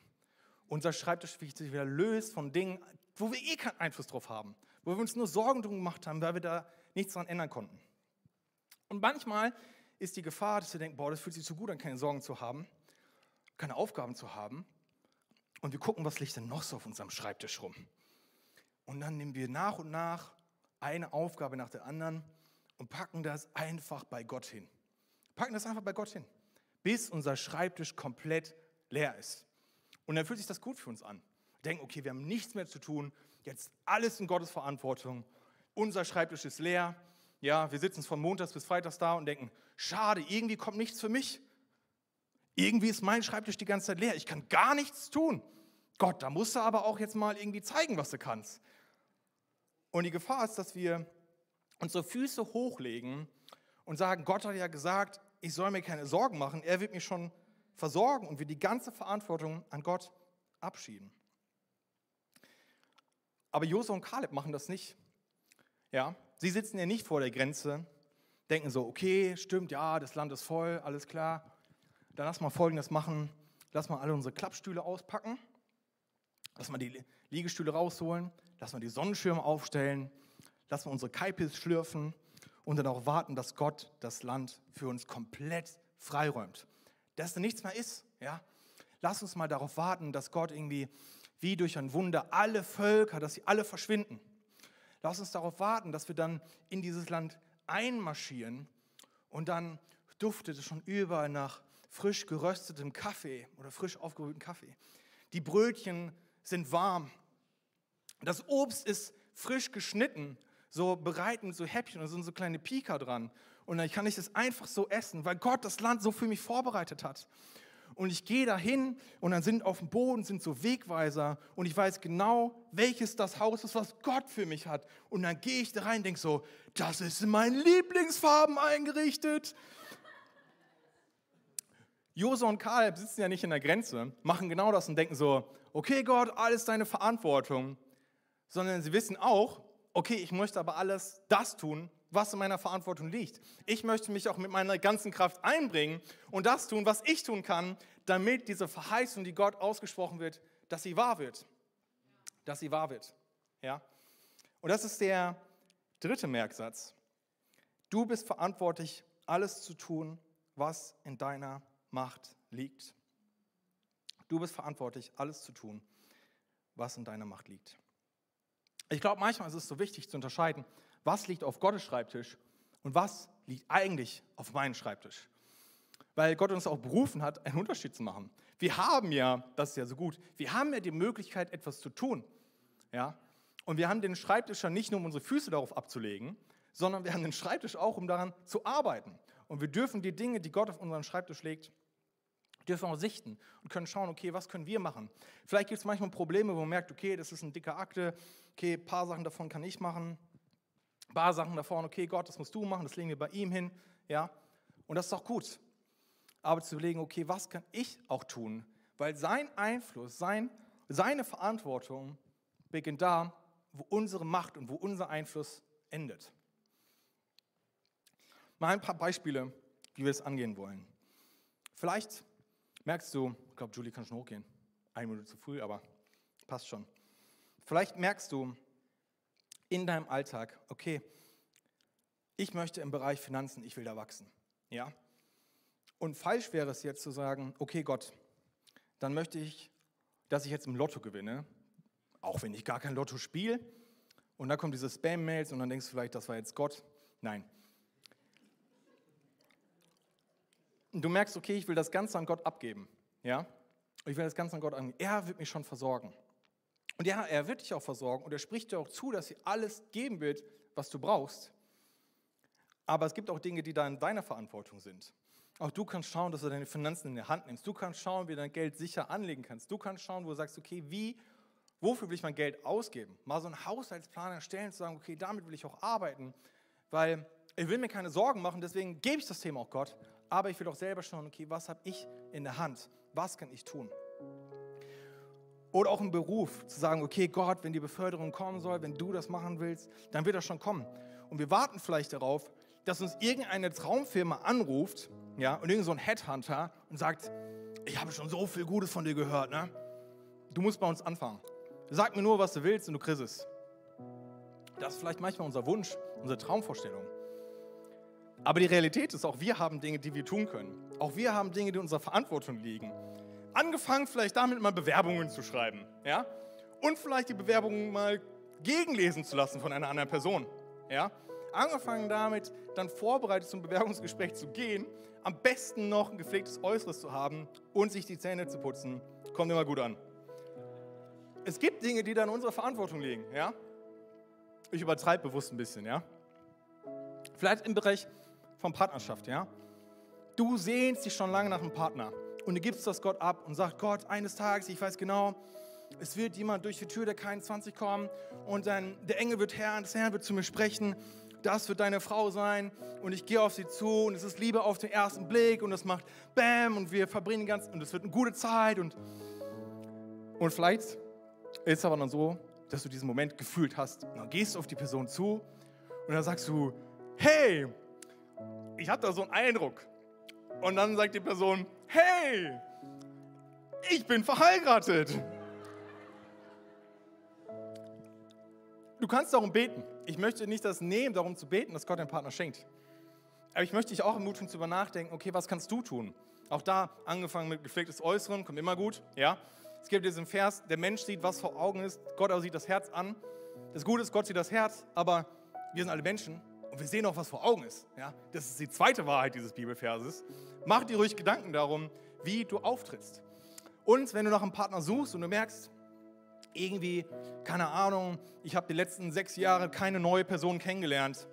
Unser Schreibtisch sich wieder löst von Dingen, wo wir eh keinen Einfluss drauf haben, wo wir uns nur Sorgen drum gemacht haben, weil wir da nichts daran ändern konnten. Und manchmal ist die Gefahr, dass wir denken, boah, das fühlt sich so gut an, keine Sorgen zu haben, keine Aufgaben zu haben. Und wir gucken, was liegt denn noch so auf unserem Schreibtisch rum. Und dann nehmen wir nach und nach eine Aufgabe nach der anderen und packen das einfach bei Gott hin. Packen das einfach bei Gott hin, bis unser Schreibtisch komplett leer ist. Und dann fühlt sich das gut für uns an. Wir denken, okay, wir haben nichts mehr zu tun, jetzt alles in Gottes Verantwortung. Unser Schreibtisch ist leer. Ja, wir sitzen von Montags bis Freitags da und denken, schade, irgendwie kommt nichts für mich. Irgendwie ist mein Schreibtisch die ganze Zeit leer. Ich kann gar nichts tun. Gott, da musst du aber auch jetzt mal irgendwie zeigen, was du kannst. Und die Gefahr ist, dass wir unsere Füße hochlegen und sagen, Gott hat ja gesagt, ich soll mir keine Sorgen machen, er wird mich schon versorgen und wir die ganze Verantwortung an Gott abschieben. Aber Josua und Kaleb machen das nicht. Ja, sie sitzen ja nicht vor der Grenze, denken so, okay, stimmt, ja, das Land ist voll, alles klar. Dann lass mal Folgendes machen, lass mal alle unsere Klappstühle auspacken, lass mal die Liegestühle rausholen, lass mal die Sonnenschirme aufstellen, lass mal unsere Kaipis schlürfen und dann auch warten, dass Gott das Land für uns komplett freiräumt. Dass da nichts mehr ist, ja. Lass uns mal darauf warten, dass Gott irgendwie wie durch ein Wunder alle Völker, dass sie alle verschwinden. Lass uns darauf warten, dass wir dann in dieses Land einmarschieren und dann duftet es schon überall nach frisch geröstetem Kaffee oder frisch aufgebrühtem Kaffee. Die Brötchen sind warm. Das Obst ist frisch geschnitten, so bereit mit so Häppchen und sind so kleine Pika dran. Und dann kann ich das einfach so essen, weil Gott das Land so für mich vorbereitet hat. Und ich gehe dahin und dann sind auf dem Boden sind so Wegweiser und ich weiß genau, welches das Haus ist, was Gott für mich hat. Und dann gehe ich da rein und denke so, das ist in meinen Lieblingsfarben eingerichtet. Josua und Kaleb sitzen ja nicht in der Grenze, machen genau das und denken so, okay Gott, alles deine Verantwortung, sondern sie wissen auch, okay, ich möchte aber alles das tun, was in meiner Verantwortung liegt. Ich möchte mich auch mit meiner ganzen Kraft einbringen und das tun, was ich tun kann, damit diese Verheißung, die Gott ausgesprochen wird, dass sie wahr wird. Dass sie wahr wird. Ja? Und das ist der dritte Merksatz. Du bist verantwortlich, alles zu tun, was in deiner Macht liegt. Du bist verantwortlich, alles zu tun, was in deiner Macht liegt. Ich glaube, manchmal ist es so wichtig zu unterscheiden, was liegt auf Gottes Schreibtisch und was liegt eigentlich auf meinem Schreibtisch. Weil Gott uns auch berufen hat, einen Unterschied zu machen. Wir haben ja, das ist ja so gut, wir haben ja die Möglichkeit, etwas zu tun. Ja? Und wir haben den Schreibtisch ja nicht nur, um unsere Füße darauf abzulegen, sondern wir haben den Schreibtisch auch, um daran zu arbeiten. Und wir dürfen die Dinge, die Gott auf unseren Schreibtisch legt, dürfen auch sichten und können schauen, okay, was können wir machen? Vielleicht gibt es manchmal Probleme, wo man merkt, okay, das ist ein dicker Akte, okay, ein paar Sachen davon kann ich machen, ein paar Sachen davon, okay, Gott, das musst du machen, das legen wir bei ihm hin, ja, und das ist auch gut. Aber zu überlegen, okay, was kann ich auch tun? Weil sein Einfluss, sein, seine Verantwortung beginnt da, wo unsere Macht und wo unser Einfluss endet. Mal ein paar Beispiele, wie wir es angehen wollen. Vielleicht merkst du, ich glaube, Julie kann schon hochgehen. Eine Minute zu früh, aber passt schon. Vielleicht merkst du in deinem Alltag, okay, ich möchte im Bereich Finanzen, ich will da wachsen. Ja? Und falsch wäre es jetzt zu sagen, okay Gott, dann möchte ich, dass ich jetzt im Lotto gewinne, auch wenn ich gar kein Lotto spiele. Und dann kommen diese Spam-Mails und dann denkst du vielleicht, das war jetzt Gott. Nein, du merkst, okay, ich will das Ganze an Gott abgeben. Ja? Ich will das Ganze an Gott angeben. Er wird mich schon versorgen. Und ja, er wird dich auch versorgen und er spricht dir auch zu, dass er alles geben wird, was du brauchst. Aber es gibt auch Dinge, die da in deiner Verantwortung sind. Auch du kannst schauen, dass du deine Finanzen in die Hand nimmst. Du kannst schauen, wie du dein Geld sicher anlegen kannst. Du kannst schauen, wo du sagst, okay, wie, wofür will ich mein Geld ausgeben? Mal so einen Haushaltsplan erstellen, zu sagen, okay, damit will ich auch arbeiten, weil ich will mir keine Sorgen machen, deswegen gebe ich das Thema auch Gott, aber ich will auch selber schauen, okay, was habe ich in der Hand? Was kann ich tun? Oder auch im Beruf, zu sagen, okay, Gott, wenn die Beförderung kommen soll, wenn du das machen willst, dann wird das schon kommen. Und wir warten vielleicht darauf, dass uns irgendeine Traumfirma anruft, ja, und irgend so ein Headhunter und sagt, ich habe schon so viel Gutes von dir gehört, ne? Du musst bei uns anfangen. Sag mir nur, was du willst und du kriegst es. Das ist vielleicht manchmal unser Wunsch, unsere Traumvorstellung. Aber die Realität ist, auch wir haben Dinge, die wir tun können. Auch wir haben Dinge, die in unserer Verantwortung liegen. Angefangen vielleicht damit, mal Bewerbungen zu schreiben. Ja? Und vielleicht die Bewerbungen mal gegenlesen zu lassen von einer anderen Person. Ja? Angefangen damit, dann vorbereitet zum Bewerbungsgespräch zu gehen, am besten noch ein gepflegtes Äußeres zu haben und sich die Zähne zu putzen. Kommt immer gut an. Es gibt Dinge, die da in unserer Verantwortung liegen. Ja? Ich übertreibe bewusst ein bisschen. Ja? Vielleicht im Bereich von Partnerschaft. Ja? Du sehnst dich schon lange nach einem Partner und du gibst das Gott ab und sagst, Gott, eines Tages, ich weiß genau, es wird jemand durch die Tür der keinen 20 kommen und dann der Engel wird Herr, das Herr wird zu mir sprechen das wird deine Frau sein und ich gehe auf sie zu und es ist Liebe auf den ersten Blick und es macht Bam und wir verbringen ganz und es wird eine gute Zeit und, und vielleicht ist es aber dann so, dass du diesen Moment gefühlt hast und dann gehst du auf die Person zu und dann sagst du, hey, ich habe da so einen Eindruck und dann sagt die Person, hey, ich bin verheiratet. Du kannst darum beten ich möchte nicht das nehmen, darum zu beten, dass Gott einen Partner schenkt. Aber ich möchte dich auch ermutigen, zu über nachdenken, okay, was kannst du tun? Auch da, angefangen mit gepflegtes Äußeren, kommt immer gut, ja. Es gibt diesen Vers, der Mensch sieht, was vor Augen ist, Gott aber sieht das Herz an. Das Gute ist, Gott sieht das Herz, aber wir sind alle Menschen und wir sehen auch, was vor Augen ist. Ja? Das ist die zweite Wahrheit dieses Bibelverses. Mach dir ruhig Gedanken darum, wie du auftrittst. Und wenn du nach einem Partner suchst und du merkst, irgendwie, keine Ahnung, ich habe die letzten sechs Jahre keine neue Person kennengelernt,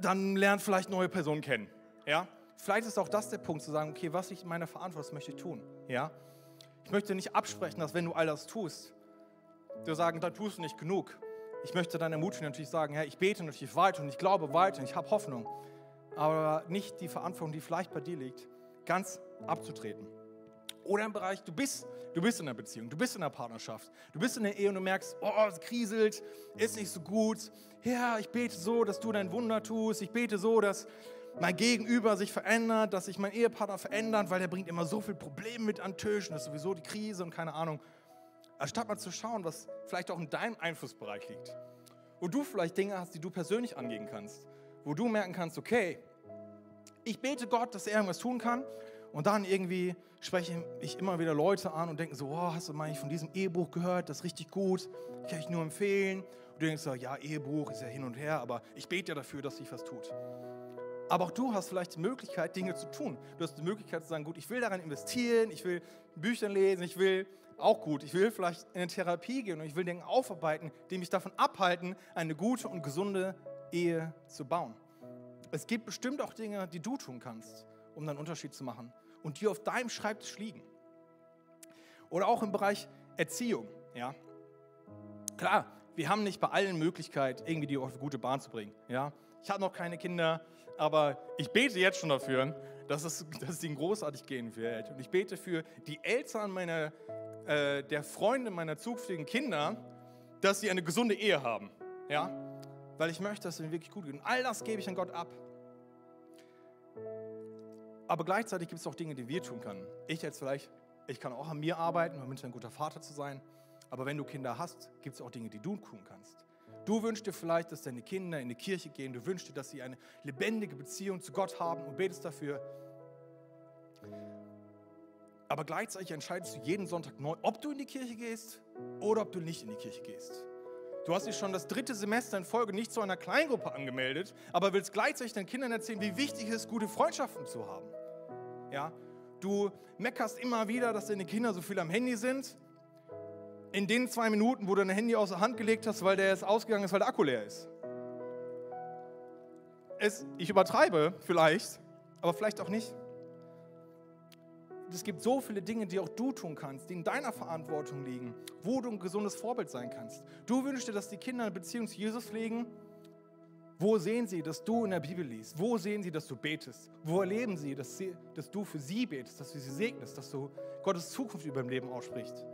dann lernt vielleicht neue Personen kennen. Ja? Vielleicht ist auch das der Punkt, zu sagen, okay, was ich in meiner Verantwortung möchte tun. Ja? Ich möchte nicht absprechen, dass wenn du all das tust, du sagen, da tust du nicht genug. Ich möchte dann ermutigen, natürlich sagen, ja, ich bete natürlich weiter und ich glaube weiter und ich habe Hoffnung. Aber nicht die Verantwortung, die vielleicht bei dir liegt, ganz abzutreten. Oder im Bereich, du bist, du bist in einer Beziehung, du bist in einer Partnerschaft, du bist in der Ehe und du merkst, oh, es kriselt, ist nicht so gut. Ja, ich bete so, dass du dein Wunder tust. Ich bete so, dass mein Gegenüber sich verändert, dass sich mein Ehepartner verändert, weil der bringt immer so viel Probleme mit an den Tisch und das ist sowieso die Krise und keine Ahnung. Anstatt mal zu schauen, was vielleicht auch in deinem Einflussbereich liegt. Wo du vielleicht Dinge hast, die du persönlich angehen kannst. Wo du merken kannst, okay, ich bete Gott, dass er irgendwas tun kann und dann irgendwie spreche ich immer wieder Leute an und denke so, oh, hast du mal von diesem Ehebuch gehört? Das ist richtig gut, kann ich nur empfehlen. Und du denkst so, ja, Ehebuch ist ja hin und her, aber ich bete ja dafür, dass sich was tut. Aber auch du hast vielleicht die Möglichkeit, Dinge zu tun. Du hast die Möglichkeit zu sagen, gut, ich will daran investieren, ich will Bücher lesen, ich will auch gut, ich will vielleicht in eine Therapie gehen und ich will Dinge aufarbeiten, die mich davon abhalten, eine gute und gesunde Ehe zu bauen. Es gibt bestimmt auch Dinge, die du tun kannst, um einen Unterschied zu machen und die auf deinem Schreibtisch liegen. Oder auch im Bereich Erziehung. Ja? Klar, wir haben nicht bei allen Möglichkeit, irgendwie die auf eine gute Bahn zu bringen. Ja? Ich habe noch keine Kinder, aber ich bete jetzt schon dafür, dass es, dass es ihnen großartig gehen wird. Und ich bete für die Eltern meiner, äh, der Freunde meiner zukünftigen Kinder, dass sie eine gesunde Ehe haben. Ja? Weil ich möchte, dass es ihnen wirklich gut geht. Und all das gebe ich an Gott ab. Aber gleichzeitig gibt es auch Dinge, die wir tun können. Ich jetzt vielleicht, ich kann auch an mir arbeiten, um ein guter Vater zu sein. Aber wenn du Kinder hast, gibt es auch Dinge, die du tun kannst. Du wünschst dir vielleicht, dass deine Kinder in die Kirche gehen. Du wünschst dir, dass sie eine lebendige Beziehung zu Gott haben und betest dafür. Aber gleichzeitig entscheidest du jeden Sonntag neu, ob du in die Kirche gehst oder ob du nicht in die Kirche gehst. Du hast dich schon das dritte Semester in Folge nicht zu einer Kleingruppe angemeldet, aber willst gleichzeitig deinen Kindern erzählen, wie wichtig es ist, gute Freundschaften zu haben. Ja? Du meckerst immer wieder, dass deine Kinder so viel am Handy sind. In den zwei Minuten, wo du dein Handy aus der Hand gelegt hast, weil der jetzt ausgegangen ist, weil der Akku leer ist. Es, ich übertreibe vielleicht, aber vielleicht auch nicht. Es gibt so viele Dinge, die auch du tun kannst, die in deiner Verantwortung liegen, wo du ein gesundes Vorbild sein kannst. Du wünschst dir, dass die Kinder eine Beziehung zu Jesus pflegen. Wo sehen sie, dass du in der Bibel liest? Wo sehen sie, dass du betest? Wo erleben sie, dass, sie, dass du für sie betest, dass du sie segnest, dass du Gottes Zukunft über dem Leben aussprichst?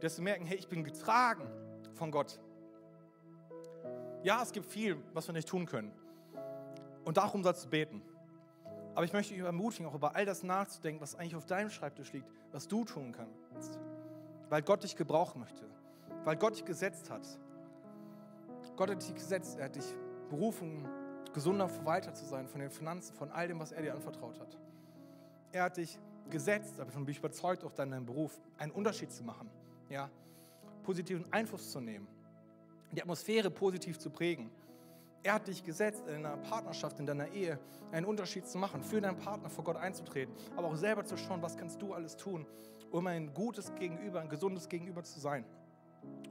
Dass sie merken, hey, ich bin getragen von Gott. Ja, es gibt viel, was wir nicht tun können. Und darum sollst du beten. Aber ich möchte dich ermutigen, auch über all das nachzudenken, was eigentlich auf deinem Schreibtisch liegt, was du tun kannst. Weil Gott dich gebrauchen möchte. Weil Gott dich gesetzt hat. Gott hat dich gesetzt. Er hat dich berufen, gesunder Verwalter zu sein von den Finanzen, von all dem, was er dir anvertraut hat. Er hat dich gesetzt, davon bin ich überzeugt, auch deinem Beruf einen Unterschied zu machen. Ja? Positiven Einfluss zu nehmen. Die Atmosphäre positiv zu prägen. Er hat dich gesetzt, in einer Partnerschaft, in deiner Ehe einen Unterschied zu machen, für deinen Partner vor Gott einzutreten, aber auch selber zu schauen, was kannst du alles tun, um ein gutes Gegenüber, ein gesundes Gegenüber zu sein.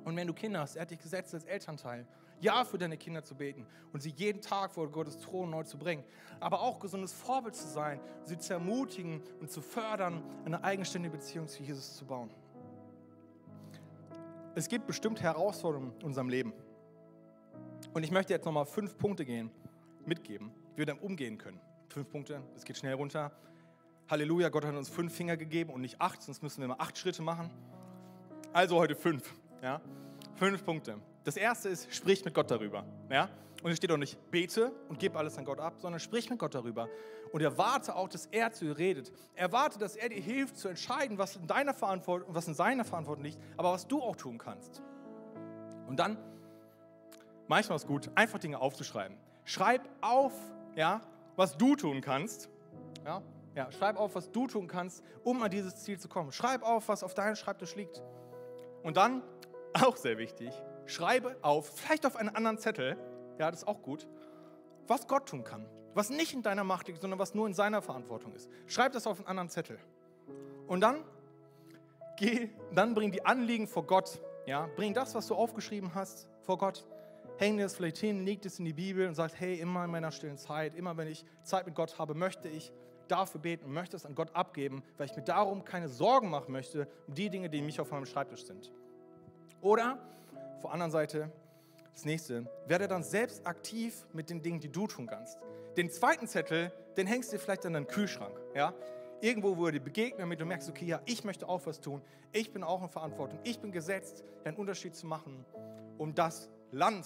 Und wenn du Kinder hast, er hat dich gesetzt als Elternteil, ja für deine Kinder zu beten und sie jeden Tag vor Gottes Thron neu zu bringen, aber auch gesundes Vorbild zu sein, sie zu ermutigen und zu fördern, eine eigenständige Beziehung zu Jesus zu bauen. Es gibt bestimmt Herausforderungen in unserem Leben. Und ich möchte jetzt nochmal fünf Punkte gehen, mitgeben, wie wir damit umgehen können. Fünf Punkte, es geht schnell runter. Halleluja, Gott hat uns fünf Finger gegeben und nicht acht, sonst müssen wir mal acht Schritte machen. Also heute fünf. Ja? Fünf Punkte. Das erste ist, sprich mit Gott darüber. Ja? Und es steht auch nicht, bete und gib alles an Gott ab, sondern sprich mit Gott darüber. Und erwarte auch, dass er zu dir redet. Erwarte, dass er dir hilft zu entscheiden, was in deiner Verantwortung, was in seiner Verantwortung liegt, aber was du auch tun kannst. Und dann manchmal ist es gut, einfach Dinge aufzuschreiben. Schreib auf, ja, was du tun kannst. Ja, ja, schreib auf, was du tun kannst, um an dieses Ziel zu kommen. Schreib auf, was auf deinem Schreibtisch liegt. Und dann, auch sehr wichtig, schreibe auf, vielleicht auf einen anderen Zettel, ja, das ist auch gut, was Gott tun kann. Was nicht in deiner Macht liegt, sondern was nur in seiner Verantwortung ist. Schreib das auf einen anderen Zettel. Und dann, geh, dann bring die Anliegen vor Gott. Ja, bring das, was du aufgeschrieben hast, vor Gott hängt es vielleicht hin, legt es in die Bibel und sagt, hey, immer in meiner stillen Zeit, immer wenn ich Zeit mit Gott habe, möchte ich dafür beten und möchte es an Gott abgeben, weil ich mir darum keine Sorgen machen möchte um die Dinge, die mich auf meinem Schreibtisch sind. Oder, auf der anderen Seite, das nächste, werde dann selbst aktiv mit den Dingen, die du tun kannst. Den zweiten Zettel, den hängst du vielleicht an deinen Kühlschrank. Ja? Irgendwo, wo du dir begegnen, damit du merkst, okay, ja, ich möchte auch was tun. Ich bin auch in Verantwortung. Ich bin gesetzt, einen Unterschied zu machen, um das Land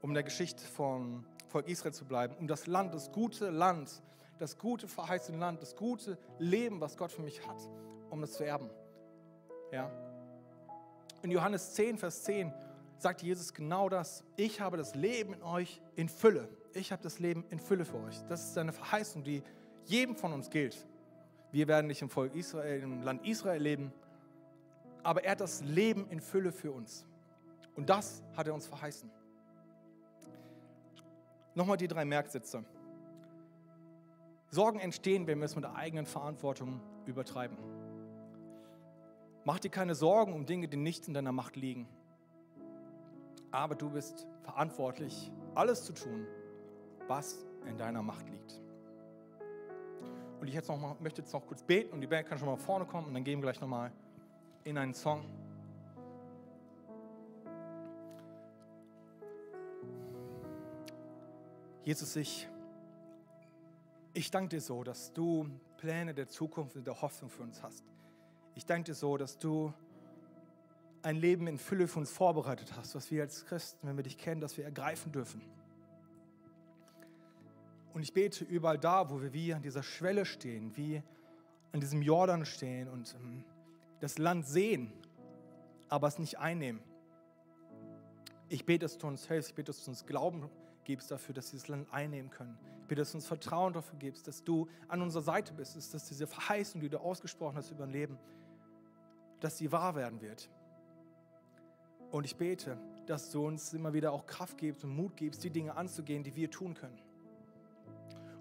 um der Geschichte vom Volk Israel zu bleiben, um das Land, das gute Land, das gute verheißene Land, das gute Leben, was Gott für mich hat, um das zu erben. Ja? In Johannes 10, Vers 10 sagt Jesus genau das. Ich habe das Leben in euch in Fülle. Ich habe das Leben in Fülle für euch. Das ist eine Verheißung, die jedem von uns gilt. Wir werden nicht im Volk Israel, im Land Israel leben, aber er hat das Leben in Fülle für uns. Und das hat er uns verheißen. Nochmal die drei Merksätze. Sorgen entstehen, wenn wir es mit der eigenen Verantwortung übertreiben. Mach dir keine Sorgen um Dinge, die nicht in deiner Macht liegen. Aber du bist verantwortlich, alles zu tun, was in deiner Macht liegt. Und ich jetzt noch mal, möchte jetzt noch kurz beten und die Band kann schon mal vorne kommen und dann gehen wir gleich nochmal in einen Song. Jesus, ich, ich danke dir so, dass du Pläne der Zukunft und der Hoffnung für uns hast. Ich danke dir so, dass du ein Leben in Fülle für uns vorbereitet hast, was wir als Christen, wenn wir dich kennen, dass wir ergreifen dürfen. Und ich bete überall da, wo wir wie an dieser Schwelle stehen, wie an diesem Jordan stehen und ähm, das Land sehen, aber es nicht einnehmen. Ich bete, dass du uns hilfst, ich bete, dass du uns Glauben gibst dafür, dass sie das Land einnehmen können. Ich bitte, dass du uns Vertrauen dafür gibst, dass du an unserer Seite bist, dass diese Verheißung, die du ausgesprochen hast über ein Leben, dass sie wahr werden wird. Und ich bete, dass du uns immer wieder auch Kraft gibst und Mut gibst, die Dinge anzugehen, die wir tun können.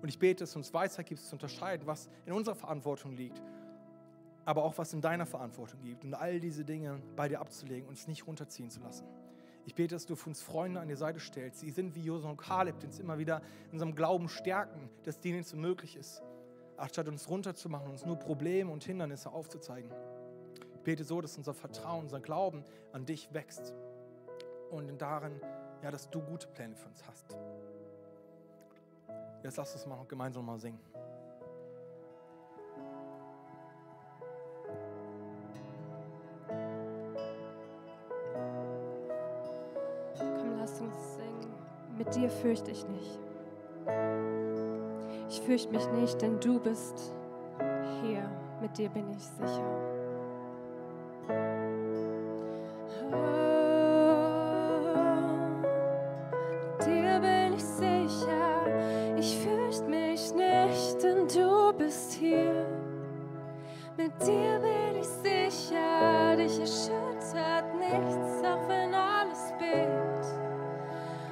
Und ich bete, dass du uns Weisheit gibst, zu unterscheiden, was in unserer Verantwortung liegt, aber auch was in deiner Verantwortung liegt. Und all diese Dinge bei dir abzulegen und es nicht runterziehen zu lassen. Ich bete, dass du für uns Freunde an die Seite stellst. Sie sind wie Josua und Kaleb, die uns immer wieder in unserem Glauben stärken, dass denen so möglich ist. Anstatt uns runterzumachen, uns nur Probleme und Hindernisse aufzuzeigen. Bete so, dass unser Vertrauen, unser Glauben an dich wächst. Und darin, ja, dass du gute Pläne für uns hast. Jetzt lass uns mal gemeinsam mal singen. Komm, lass uns singen. Mit dir fürchte ich nicht. Ich fürchte mich nicht, denn du bist hier. Mit dir bin ich sicher. Dir bin ich sicher, dich erschüttert nichts, auch wenn alles bebt.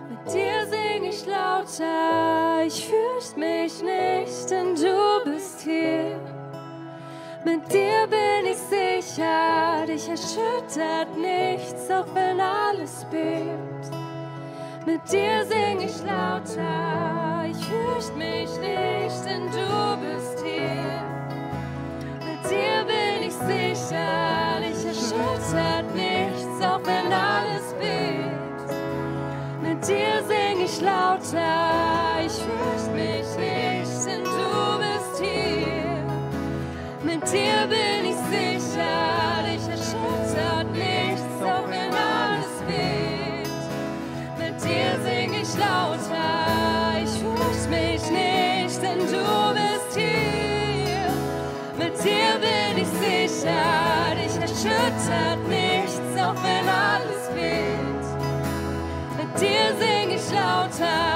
Mit dir sing ich lauter, ich fürchte mich nicht, denn du bist hier. Mit dir bin ich sicher, dich erschüttert nichts, auch wenn alles bebt. Mit dir sing ich lauter, ich fürchte mich nicht, denn du bist lauter,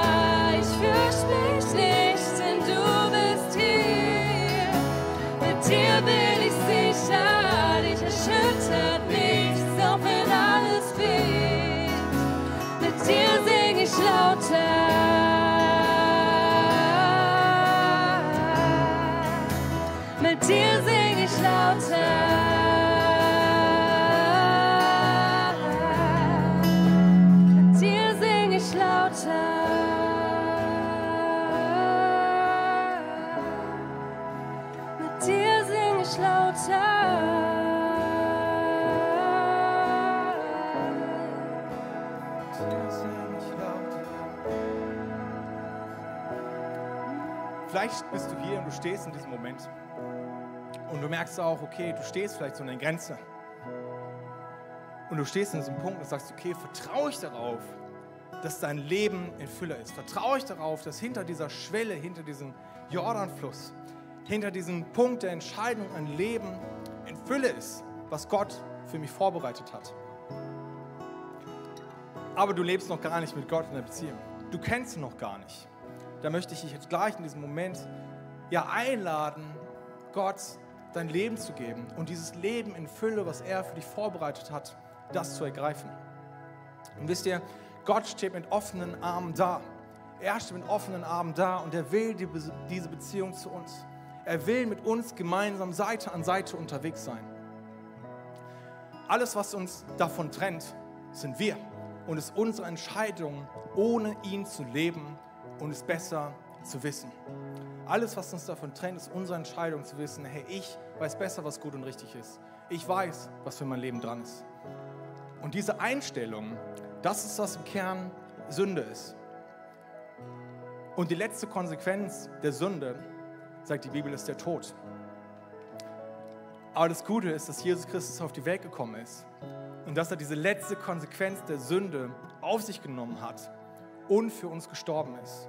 Vielleicht bist du hier und du stehst in diesem Moment und du merkst auch, okay, du stehst vielleicht so an der Grenze. Und du stehst in diesem Punkt und sagst, okay, vertraue ich darauf, dass dein Leben in Fülle ist? Vertraue ich darauf, dass hinter dieser Schwelle, hinter diesem Jordanfluss, hinter diesem Punkt der Entscheidung ein Leben in Fülle ist, was Gott für mich vorbereitet hat? Aber du lebst noch gar nicht mit Gott in der Beziehung. Du kennst ihn noch gar nicht. Da möchte ich dich jetzt gleich in diesem Moment ja einladen, Gott dein Leben zu geben und dieses Leben in Fülle, was er für dich vorbereitet hat, das zu ergreifen. Und wisst ihr, Gott steht mit offenen Armen da. Er steht mit offenen Armen da und er will die, diese Beziehung zu uns. Er will mit uns gemeinsam Seite an Seite unterwegs sein. Alles, was uns davon trennt, sind wir. Und es ist unsere Entscheidung, ohne ihn zu leben und es besser zu wissen. Alles, was uns davon trennt, ist unsere Entscheidung zu wissen, hey, ich weiß besser, was gut und richtig ist. Ich weiß, was für mein Leben dran ist. Und diese Einstellung, das ist, was im Kern Sünde ist. Und die letzte Konsequenz der Sünde, sagt die Bibel, ist der Tod. Aber das Gute ist, dass Jesus Christus auf die Welt gekommen ist und dass er diese letzte Konsequenz der Sünde auf sich genommen hat und für uns gestorben ist,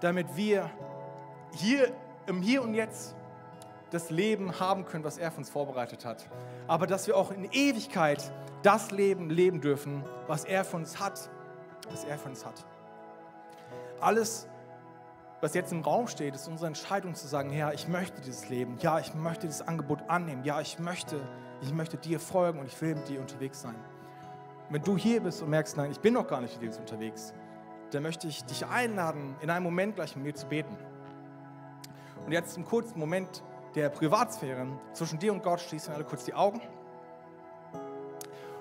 damit wir hier im Hier und Jetzt das Leben haben können, was er für uns vorbereitet hat. Aber dass wir auch in Ewigkeit das Leben leben dürfen, was er für uns hat, was er für uns hat. Alles, was jetzt im Raum steht, ist unsere Entscheidung zu sagen, Herr, ich möchte dieses Leben, ja, ich möchte dieses Angebot annehmen, ja, ich möchte, ich möchte dir folgen und ich will mit dir unterwegs sein. Wenn du hier bist und merkst, nein, ich bin noch gar nicht mit dir unterwegs, dann möchte ich dich einladen, in einem Moment gleich mit mir zu beten. Und jetzt im kurzen Moment der Privatsphäre zwischen dir und Gott schließen alle kurz die Augen.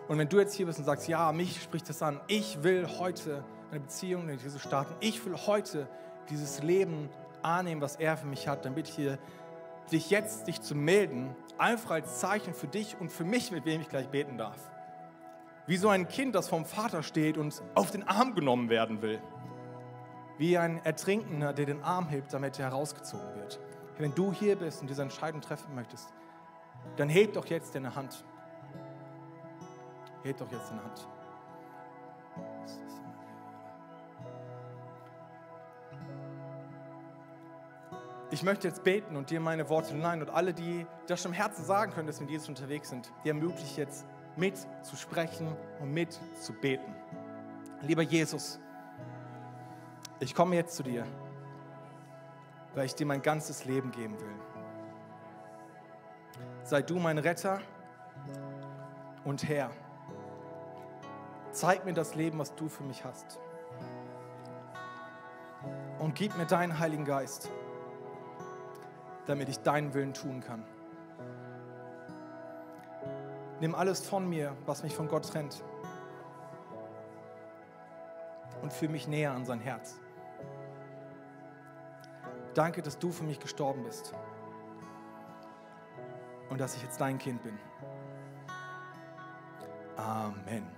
Und wenn du jetzt hier bist und sagst, ja, mich spricht das an, ich will heute eine Beziehung mit Jesus starten, ich will heute dieses Leben annehmen, was er für mich hat, dann bitte hier, dich jetzt dich zu melden, einfach als Zeichen für dich und für mich, mit wem ich gleich beten darf. Wie so ein Kind, das vom Vater steht und auf den Arm genommen werden will. Wie ein Ertrinkender, der den Arm hebt, damit er herausgezogen wird. Wenn du hier bist und diese Entscheidung treffen möchtest, dann heb doch jetzt deine Hand. Heb doch jetzt deine Hand. Ich möchte jetzt beten und dir meine Worte hinein und alle, die das schon im Herzen sagen können, dass wir mit Jesus unterwegs sind, die ermögliche jetzt mit zu sprechen und mit zu beten. Lieber Jesus, ich komme jetzt zu dir, weil ich dir mein ganzes Leben geben will. Sei du mein Retter und Herr. Zeig mir das Leben, was du für mich hast. Und gib mir deinen Heiligen Geist, damit ich deinen Willen tun kann. Nimm alles von mir, was mich von Gott trennt. Und führe mich näher an sein Herz. Danke, dass du für mich gestorben bist. Und dass ich jetzt dein Kind bin. Amen.